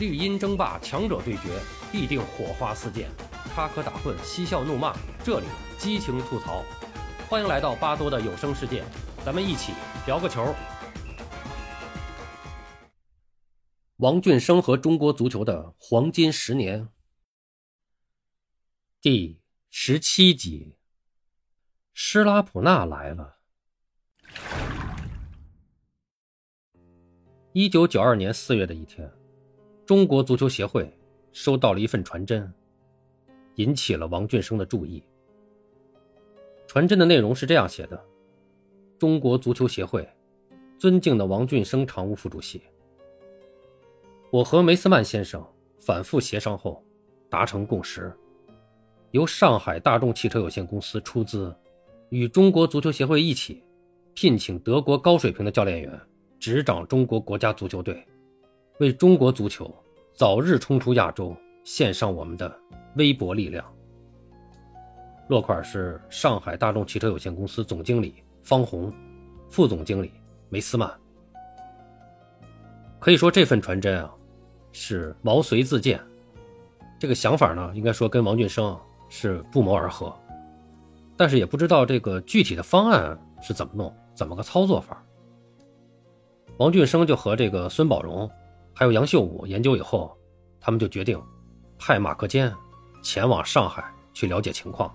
绿茵争霸，强者对决，必定火花四溅，插科打诨，嬉笑怒骂，这里激情吐槽。欢迎来到巴多的有声世界，咱们一起聊个球。王俊生和中国足球的黄金十年，第十七集，施拉普纳来了。一九九二年四月的一天，中国足球协会收到了一份传真，引起了王俊生的注意。传真的内容是这样写的：“中国足球协会，尊敬的王俊生常务副主席，我和梅斯曼先生反复协商后，达成共识，由上海大众汽车有限公司出资，与中国足球协会一起，聘请德国高水平的教练员。”执掌中国国家足球队，为中国足球早日冲出亚洲献上我们的微薄力量。落款是上海大众汽车有限公司总经理方红，副总经理梅斯曼。可以说这份传真啊，是毛遂自荐。这个想法呢，应该说跟王俊生是不谋而合，但是也不知道这个具体的方案是怎么弄，怎么个操作法。王俊生就和这个孙宝荣，还有杨秀武研究以后，他们就决定派马克坚前往上海去了解情况。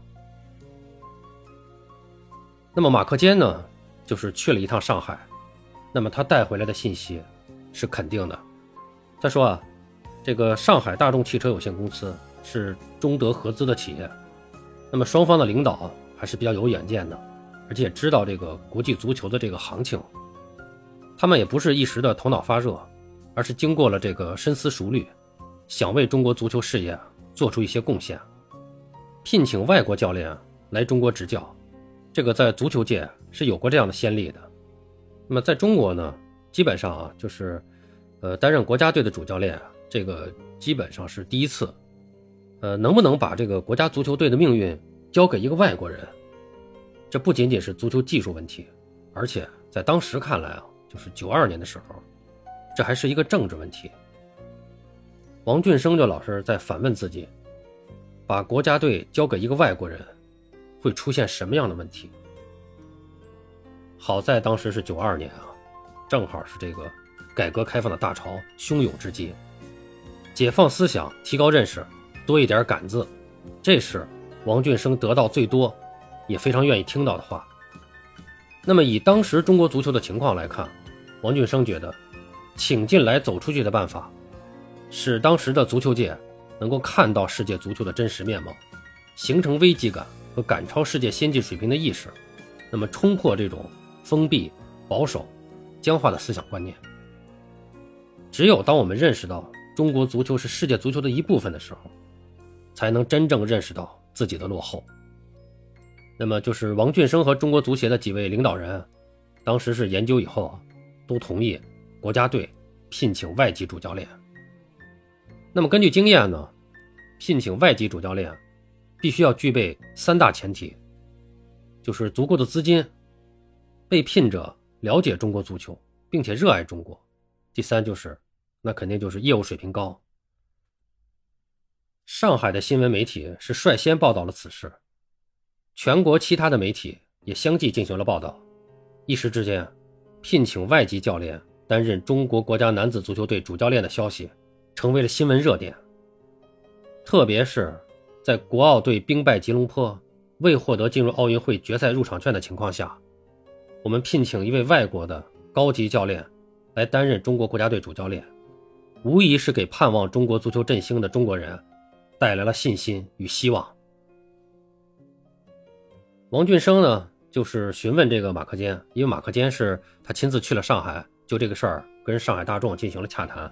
那么马克坚呢，就是去了一趟上海，那么他带回来的信息是肯定的。他说啊，这个上海大众汽车有限公司是中德合资的企业，那么双方的领导还是比较有远见的，而且知道这个国际足球的这个行情。他们也不是一时的头脑发热，而是经过了这个深思熟虑，想为中国足球事业做出一些贡献，聘请外国教练来中国执教，这个在足球界是有过这样的先例的。那么在中国呢，基本上啊，就是，呃，担任国家队的主教练，这个基本上是第一次。呃，能不能把这个国家足球队的命运交给一个外国人，这不仅仅是足球技术问题，而且在当时看来啊。就是九二年的时候，这还是一个政治问题。王俊生就老是在反问自己：把国家队交给一个外国人，会出现什么样的问题？好在当时是九二年啊，正好是这个改革开放的大潮汹涌之际，解放思想、提高认识、多一点感字，这是王俊生得到最多，也非常愿意听到的话。那么以当时中国足球的情况来看，王俊生觉得，请进来走出去的办法，使当时的足球界能够看到世界足球的真实面貌，形成危机感和赶超世界先进水平的意识，那么冲破这种封闭、保守、僵化的思想观念。只有当我们认识到中国足球是世界足球的一部分的时候，才能真正认识到自己的落后。那么就是王俊生和中国足协的几位领导人，当时是研究以后。都同意国家队聘请外籍主教练。那么根据经验呢，聘请外籍主教练必须要具备三大前提，就是足够的资金，被聘者了解中国足球并且热爱中国，第三就是那肯定就是业务水平高。上海的新闻媒体是率先报道了此事，全国其他的媒体也相继进行了报道，一时之间。聘请外籍教练担任中国国家男子足球队主教练的消息，成为了新闻热点。特别是，在国奥队兵败吉隆坡、未获得进入奥运会决赛入场券的情况下，我们聘请一位外国的高级教练来担任中国国家队主教练，无疑是给盼望中国足球振兴的中国人带来了信心与希望。王俊生呢？就是询问这个马克坚，因为马克坚是他亲自去了上海，就这个事儿跟上海大众进行了洽谈。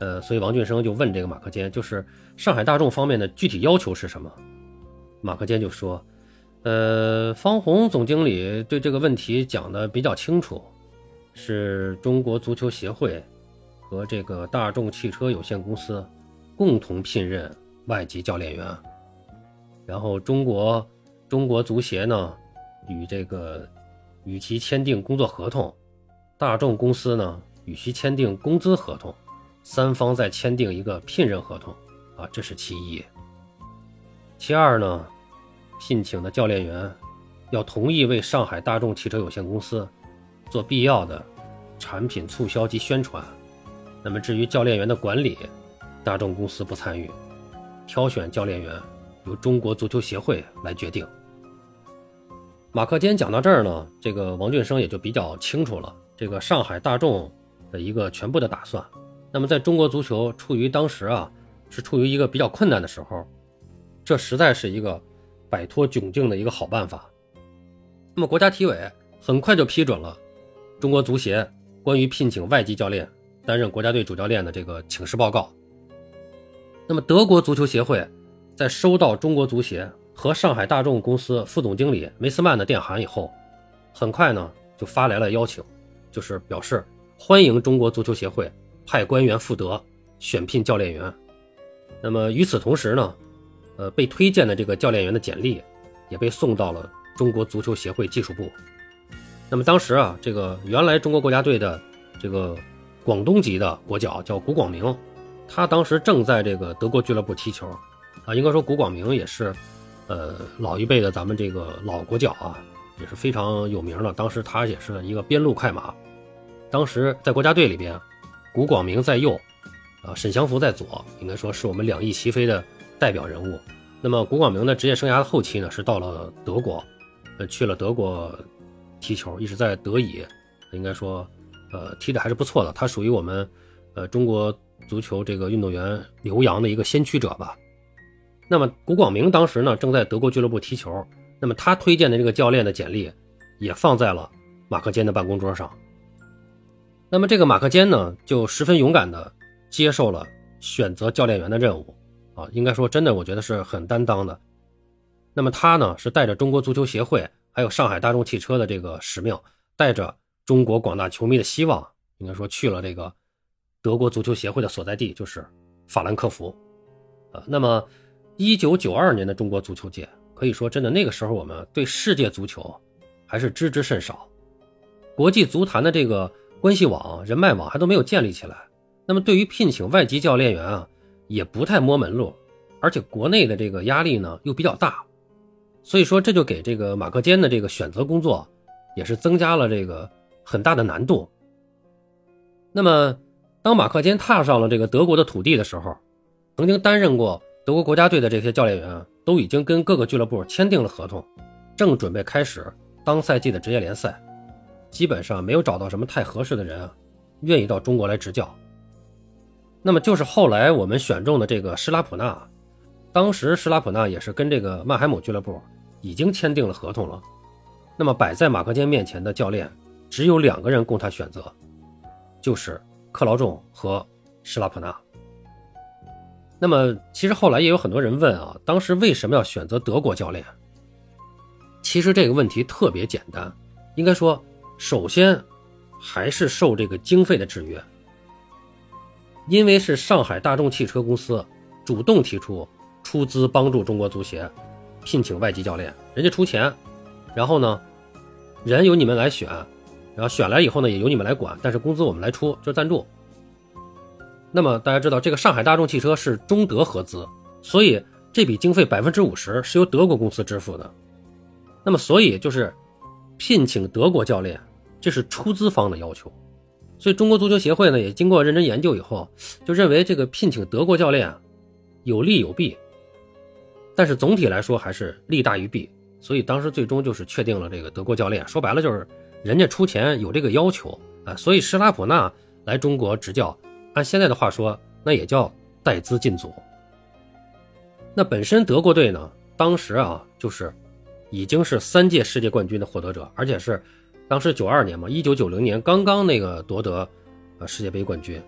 呃，所以王俊生就问这个马克坚，就是上海大众方面的具体要求是什么？马克坚就说，呃，方红总经理对这个问题讲的比较清楚，是中国足球协会和这个大众汽车有限公司共同聘任外籍教练员，然后中国。中国足协呢，与这个与其签订工作合同，大众公司呢与其签订工资合同，三方再签订一个聘任合同啊，这是其一。其二呢，聘请的教练员要同意为上海大众汽车有限公司做必要的产品促销及宣传。那么至于教练员的管理，大众公司不参与，挑选教练员由中国足球协会来决定。马克坚讲到这儿呢，这个王俊生也就比较清楚了这个上海大众的一个全部的打算。那么在中国足球处于当时啊是处于一个比较困难的时候，这实在是一个摆脱窘境的一个好办法。那么国家体委很快就批准了中国足协关于聘请外籍教练。担任国家队主教练的这个请示报告。那么，德国足球协会在收到中国足协和上海大众公司副总经理梅斯曼的电函以后，很快呢就发来了邀请，就是表示欢迎中国足球协会派官员赴德选聘教练员。那么与此同时呢，呃，被推荐的这个教练员的简历也被送到了中国足球协会技术部。那么当时啊，这个原来中国国家队的这个。广东籍的国脚叫古广明，他当时正在这个德国俱乐部踢球，啊，应该说古广明也是，呃，老一辈的咱们这个老国脚啊，也是非常有名的。当时他也是一个边路快马，当时在国家队里边，古广明在右，啊，沈祥福在左，应该说是我们两翼齐飞的代表人物。那么古广明的职业生涯的后期呢，是到了德国，呃，去了德国踢球，一直在德乙，应该说。呃，踢的还是不错的，他属于我们，呃，中国足球这个运动员留洋的一个先驱者吧。那么古广明当时呢，正在德国俱乐部踢球，那么他推荐的这个教练的简历也放在了马克坚的办公桌上。那么这个马克坚呢，就十分勇敢的接受了选择教练员的任务，啊，应该说真的，我觉得是很担当的。那么他呢，是带着中国足球协会还有上海大众汽车的这个使命，带着。中国广大球迷的希望，应该说去了这个德国足球协会的所在地，就是法兰克福。呃，那么一九九二年的中国足球界，可以说真的那个时候我们对世界足球还是知之甚少，国际足坛的这个关系网、人脉网还都没有建立起来。那么对于聘请外籍教练员啊，也不太摸门路，而且国内的这个压力呢又比较大，所以说这就给这个马克坚的这个选择工作也是增加了这个。很大的难度。那么，当马克坚踏上了这个德国的土地的时候，曾经担任过德国国家队的这些教练员都已经跟各个俱乐部签订了合同，正准备开始当赛季的职业联赛，基本上没有找到什么太合适的人啊，愿意到中国来执教。那么，就是后来我们选中的这个施拉普纳，当时施拉普纳也是跟这个曼海姆俱乐部已经签订了合同了。那么，摆在马克坚面前的教练。只有两个人供他选择，就是克劳仲和施拉普纳。那么，其实后来也有很多人问啊，当时为什么要选择德国教练？其实这个问题特别简单，应该说，首先还是受这个经费的制约，因为是上海大众汽车公司主动提出出资帮助中国足协聘请外籍教练，人家出钱，然后呢，人由你们来选。然后选来以后呢，也由你们来管，但是工资我们来出，就是赞助。那么大家知道，这个上海大众汽车是中德合资，所以这笔经费百分之五十是由德国公司支付的。那么所以就是聘请德国教练，这是出资方的要求。所以中国足球协会呢，也经过认真研究以后，就认为这个聘请德国教练有利有弊，但是总体来说还是利大于弊。所以当时最终就是确定了这个德国教练。说白了就是。人家出钱有这个要求啊，所以施拉普纳来中国执教，按现在的话说，那也叫带资进组。那本身德国队呢，当时啊就是已经是三届世界冠军的获得者，而且是当时九二年嘛，一九九零年刚刚那个夺得呃世界杯冠军，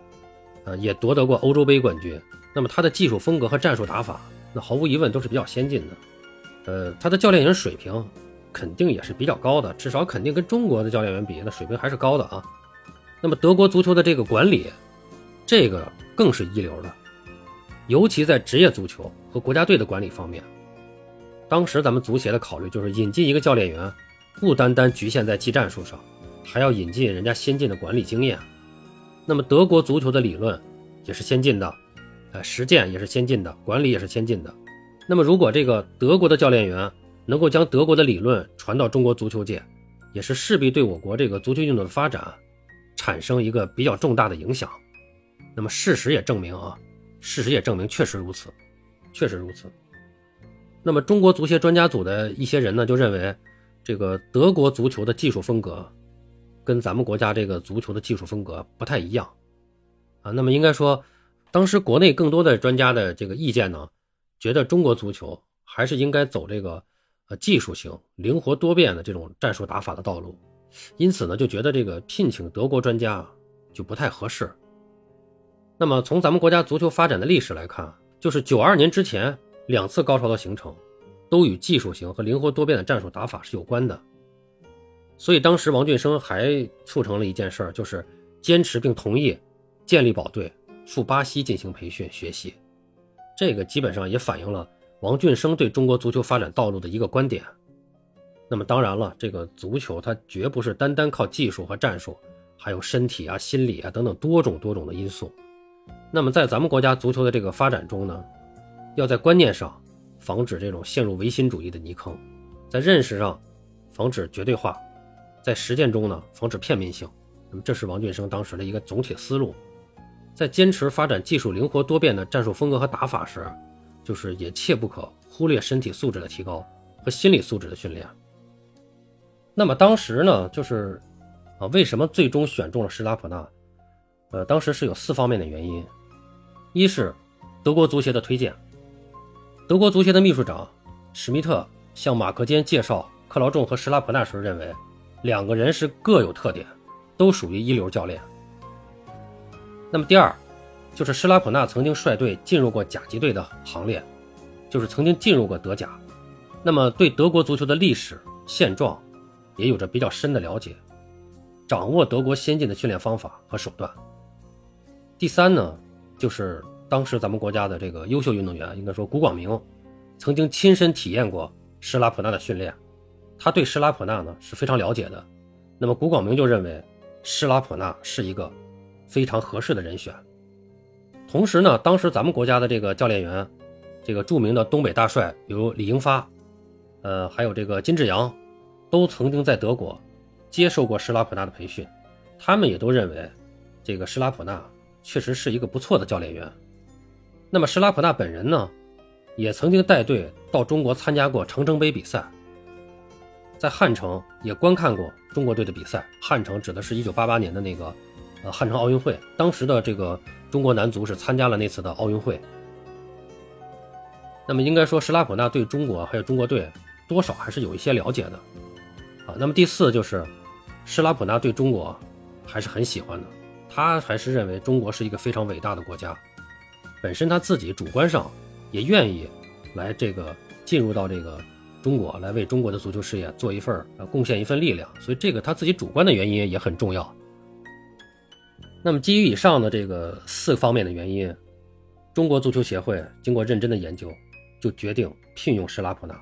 呃也夺得过欧洲杯冠军。那么他的技术风格和战术打法，那毫无疑问都是比较先进的。呃，他的教练员水平。肯定也是比较高的，至少肯定跟中国的教练员比，那水平还是高的啊。那么德国足球的这个管理，这个更是一流的，尤其在职业足球和国家队的管理方面。当时咱们足协的考虑就是引进一个教练员，不单单局限在技战术上，还要引进人家先进的管理经验。那么德国足球的理论也是先进的，呃，实践也是先进的，管理也是先进的。那么，如果这个德国的教练员能够将德国的理论传到中国足球界，也是势必对我国这个足球运动的发展产生一个比较重大的影响。那么，事实也证明啊，事实也证明确实如此，确实如此。那么，中国足协专家组的一些人呢，就认为这个德国足球的技术风格跟咱们国家这个足球的技术风格不太一样啊。那么，应该说，当时国内更多的专家的这个意见呢。觉得中国足球还是应该走这个呃技术型、灵活多变的这种战术打法的道路，因此呢，就觉得这个聘请德国专家就不太合适。那么从咱们国家足球发展的历史来看，就是九二年之前两次高潮的形成，都与技术型和灵活多变的战术打法是有关的。所以当时王俊生还促成了一件事儿，就是坚持并同意建立保队赴巴西进行培训学习。这个基本上也反映了王俊生对中国足球发展道路的一个观点。那么当然了，这个足球它绝不是单单靠技术和战术，还有身体啊、心理啊等等多种多种的因素。那么在咱们国家足球的这个发展中呢，要在观念上防止这种陷入唯心主义的泥坑，在认识上防止绝对化，在实践中呢防止片面性。那么这是王俊生当时的一个总体思路。在坚持发展技术灵活多变的战术风格和打法时，就是也切不可忽略身体素质的提高和心理素质的训练。那么当时呢，就是啊，为什么最终选中了施拉普纳？呃，当时是有四方面的原因：一是德国足协的推荐，德国足协的秘书长史密特向马克坚介绍克劳仲和施拉普纳时认为，两个人是各有特点，都属于一流教练。那么第二，就是施拉普纳曾经率队进入过甲级队的行列，就是曾经进入过德甲，那么对德国足球的历史现状也有着比较深的了解，掌握德国先进的训练方法和手段。第三呢，就是当时咱们国家的这个优秀运动员，应该说古广明，曾经亲身体验过施拉普纳的训练，他对施拉普纳呢是非常了解的，那么古广明就认为施拉普纳是一个。非常合适的人选。同时呢，当时咱们国家的这个教练员，这个著名的东北大帅，比如李英发，呃，还有这个金志扬，都曾经在德国接受过施拉普纳的培训。他们也都认为，这个施拉普纳确实是一个不错的教练员。那么施拉普纳本人呢，也曾经带队到中国参加过长城杯比赛，在汉城也观看过中国队的比赛。汉城指的是一九八八年的那个。呃，汉城奥运会当时的这个中国男足是参加了那次的奥运会。那么应该说，施拉普纳对中国还有中国队多少还是有一些了解的啊。那么第四就是，施拉普纳对中国还是很喜欢的，他还是认为中国是一个非常伟大的国家。本身他自己主观上也愿意来这个进入到这个中国来为中国的足球事业做一份呃贡献一份力量，所以这个他自己主观的原因也很重要。那么，基于以上的这个四方面的原因，中国足球协会经过认真的研究，就决定聘用施拉普纳。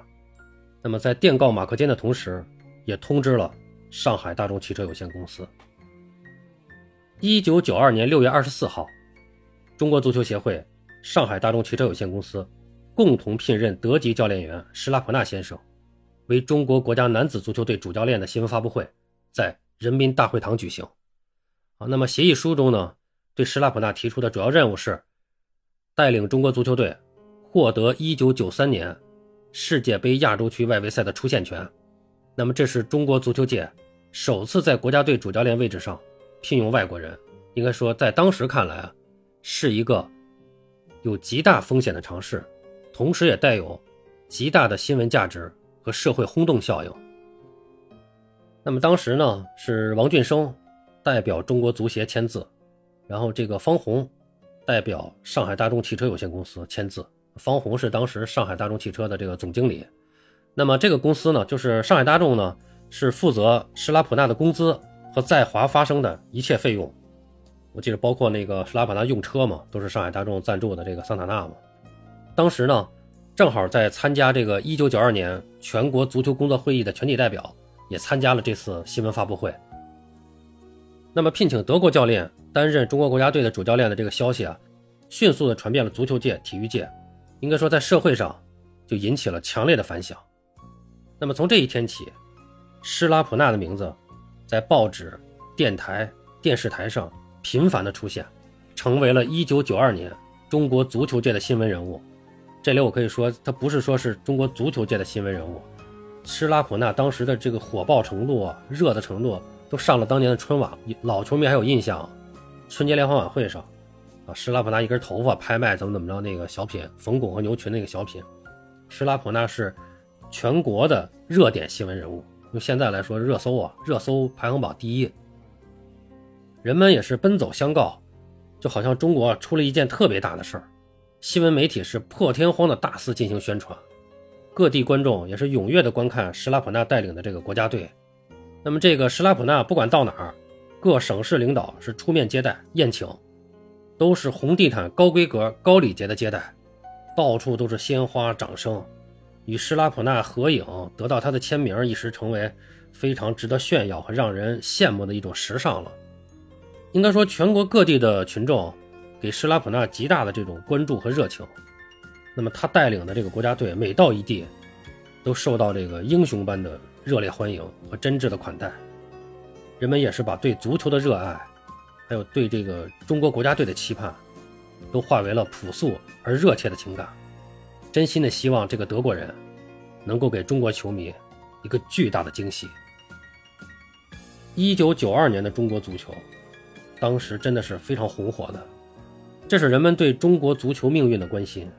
那么，在电告马克坚的同时，也通知了上海大众汽车有限公司。一九九二年六月二十四号，中国足球协会、上海大众汽车有限公司共同聘任德籍教练员施拉普纳先生为中国国家男子足球队主教练的新闻发布会，在人民大会堂举行。啊，那么协议书中呢，对施拉普纳提出的主要任务是带领中国足球队获得1993年世界杯亚洲区外围赛的出线权。那么这是中国足球界首次在国家队主教练位置上聘用外国人，应该说在当时看来啊，是一个有极大风险的尝试，同时也带有极大的新闻价值和社会轰动效应。那么当时呢，是王俊生。代表中国足协签字，然后这个方红代表上海大众汽车有限公司签字。方红是当时上海大众汽车的这个总经理。那么这个公司呢，就是上海大众呢，是负责施拉普纳的工资和在华发生的一切费用。我记得包括那个施拉普纳用车嘛，都是上海大众赞助的这个桑塔纳嘛。当时呢，正好在参加这个1992年全国足球工作会议的全体代表也参加了这次新闻发布会。那么聘请德国教练担任中国国家队的主教练的这个消息啊，迅速的传遍了足球界、体育界，应该说在社会上就引起了强烈的反响。那么从这一天起，施拉普纳的名字在报纸、电台、电视台上频繁的出现，成为了1992年中国足球界的新闻人物。这里我可以说，他不是说是中国足球界的新闻人物，施拉普纳当时的这个火爆程度、热的程度，都上了当年的春晚。老球迷还有印象，春节联欢晚会上，啊，施拉普纳一根头发拍卖怎么怎么着那个小品，冯巩和牛群那个小品，施拉普纳是。全国的热点新闻人物，用现在来说，热搜啊，热搜排行榜第一。人们也是奔走相告，就好像中国出了一件特别大的事儿，新闻媒体是破天荒的大肆进行宣传，各地观众也是踊跃的观看施拉普纳带领的这个国家队。那么这个施拉普纳不管到哪儿，各省市领导是出面接待宴请，都是红地毯、高规格、高礼节的接待，到处都是鲜花、掌声。与施拉普纳合影，得到他的签名，一时成为非常值得炫耀和让人羡慕的一种时尚了。应该说，全国各地的群众给施拉普纳极大的这种关注和热情。那么，他带领的这个国家队每到一地，都受到这个英雄般的热烈欢迎和真挚的款待。人们也是把对足球的热爱，还有对这个中国国家队的期盼，都化为了朴素而热切的情感。真心的希望这个德国人能够给中国球迷一个巨大的惊喜。一九九二年的中国足球，当时真的是非常红火的，这是人们对中国足球命运的关心，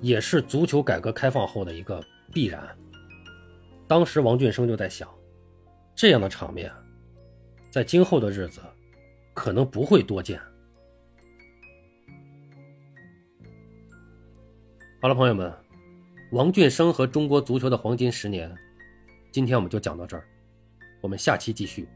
也是足球改革开放后的一个必然。当时王俊生就在想，这样的场面，在今后的日子可能不会多见。好了，朋友们，王俊生和中国足球的黄金十年，今天我们就讲到这儿，我们下期继续。